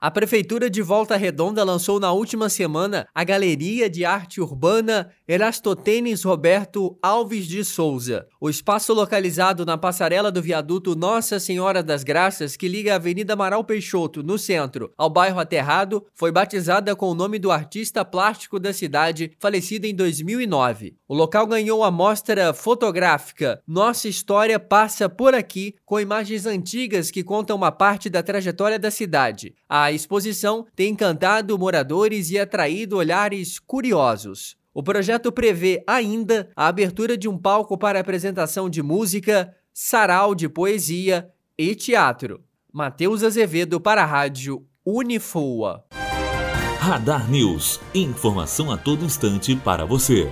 A Prefeitura de Volta Redonda lançou na última semana a Galeria de Arte Urbana Erastotenes Roberto Alves de Souza. O espaço localizado na passarela do viaduto Nossa Senhora das Graças, que liga a Avenida Amaral Peixoto, no centro, ao bairro Aterrado, foi batizada com o nome do artista plástico da cidade, falecido em 2009. O local ganhou a mostra fotográfica Nossa História Passa Por Aqui, com imagens antigas que contam uma parte da trajetória da cidade. A exposição tem encantado moradores e atraído olhares curiosos. O projeto prevê ainda a abertura de um palco para apresentação de música, sarau de poesia e teatro. Matheus Azevedo para a Rádio Unifoa. Radar News. Informação a todo instante para você.